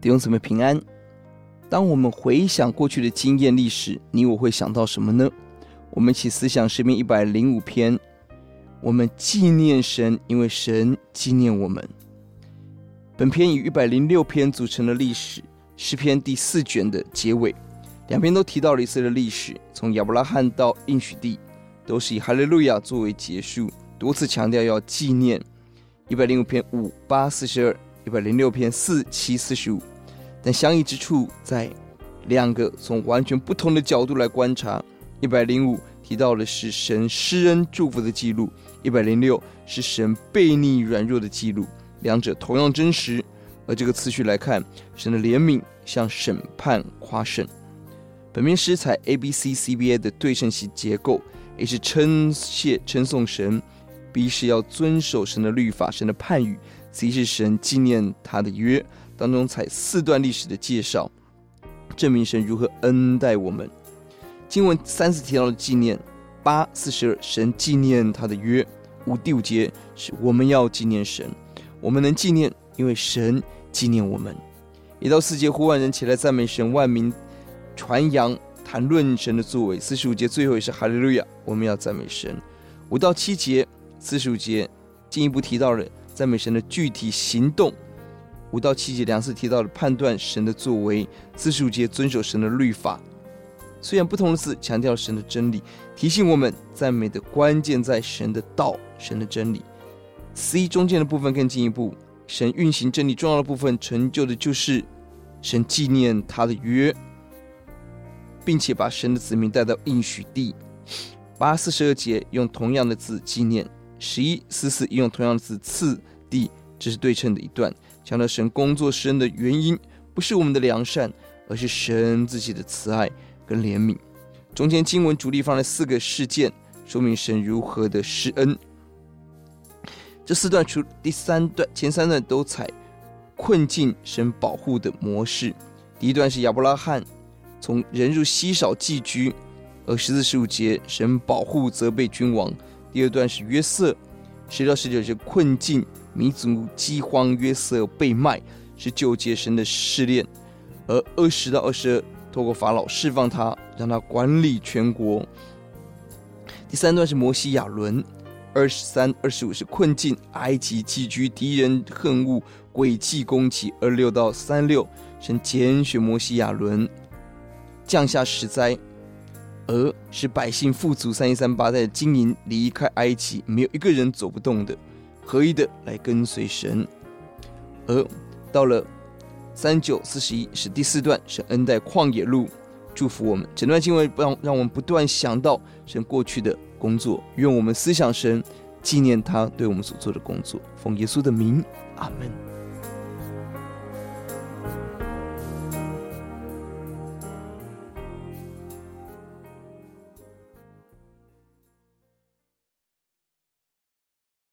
弟兄姊妹平安。当我们回想过去的经验历史，你我会想到什么呢？我们一起思想诗篇一百零五篇，我们纪念神，因为神纪念我们。本篇以一百零六篇组成的历史，诗篇第四卷的结尾，两篇都提到了以色列的历史，从亚伯拉罕到应许地，都是以哈利路亚作为结束，多次强调要纪念。一百零五篇五八四十二，一百零六篇四七四十五。但相异之处在两个从完全不同的角度来观察。一百零五提到的是神施恩祝福的记录，一百零六是神悖逆软弱的记录，两者同样真实。而这个次序来看，神的怜悯向审判夸胜。本篇诗采 A B C C B A 的对称性结构，A 是称谢称颂神，B 是要遵守神的律法、神的判语，C 是神纪念他的约。当中采四段历史的介绍，证明神如何恩待我们。经文三次提到了纪念，八四十二，神纪念他的约。五第五节是我们要纪念神，我们能纪念，因为神纪念我们。一到四节呼唤人起来赞美神，万民传扬谈论神的作为。四十五节最后也是哈利路亚，我们要赞美神。五到七节，四十五节进一步提到了赞美神的具体行动。五到七节两次提到了判断神的作为，四十五节遵守神的律法。虽然不同的字强调神的真理，提醒我们赞美的关键在神的道、神的真理。C 中间的部分更进一步，神运行真理重要的部分成就的就是神纪念他的约，并且把神的子民带到应许地。八四十二节用同样的字纪念，十一四四用同样的字赐地，这是对称的一段。强调神工作施恩的原因，不是我们的良善，而是神自己的慈爱跟怜悯。中间经文主力放了四个事件，说明神如何的施恩。这四段除第三段，前三段都采困境神保护的模式。第一段是亚伯拉罕从人入稀少寄居，而十四十五节神保护责备君王。第二段是约瑟，十到十九节困境。民族饥荒，约瑟被卖，是旧界神的试炼；而二十到二十二，透过法老释放他，让他管理全国。第三段是摩西亚伦，二十三、二十五是困境，埃及寄居，敌人恨恶，诡计攻击。二六到三六，神拣选摩西亚伦，降下十灾，而使百姓富足。三一三八在经营离开埃及，没有一个人走不动的。合一的来跟随神，而到了三九四十一是第四段，是恩待旷野路，祝福我们。整段经文让让我们不断想到神过去的工作，愿我们思想神，纪念他对我们所做的工作。奉耶稣的名，阿门。